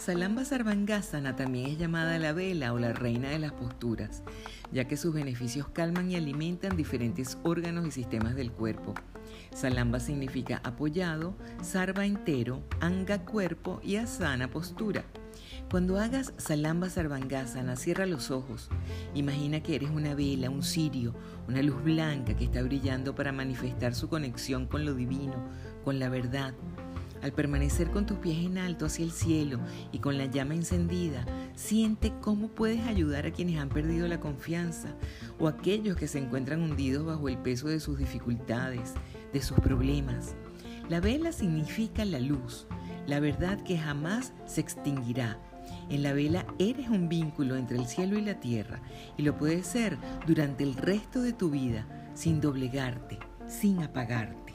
Salamba Sarvangasana también es llamada la vela o la reina de las posturas, ya que sus beneficios calman y alimentan diferentes órganos y sistemas del cuerpo. Salamba significa apoyado, sarva entero, anga cuerpo y asana postura. Cuando hagas Salamba Sarvangasana, cierra los ojos. Imagina que eres una vela, un cirio, una luz blanca que está brillando para manifestar su conexión con lo divino, con la verdad. Al permanecer con tus pies en alto hacia el cielo y con la llama encendida, siente cómo puedes ayudar a quienes han perdido la confianza o aquellos que se encuentran hundidos bajo el peso de sus dificultades, de sus problemas. La vela significa la luz, la verdad que jamás se extinguirá. En la vela eres un vínculo entre el cielo y la tierra y lo puedes ser durante el resto de tu vida sin doblegarte, sin apagarte.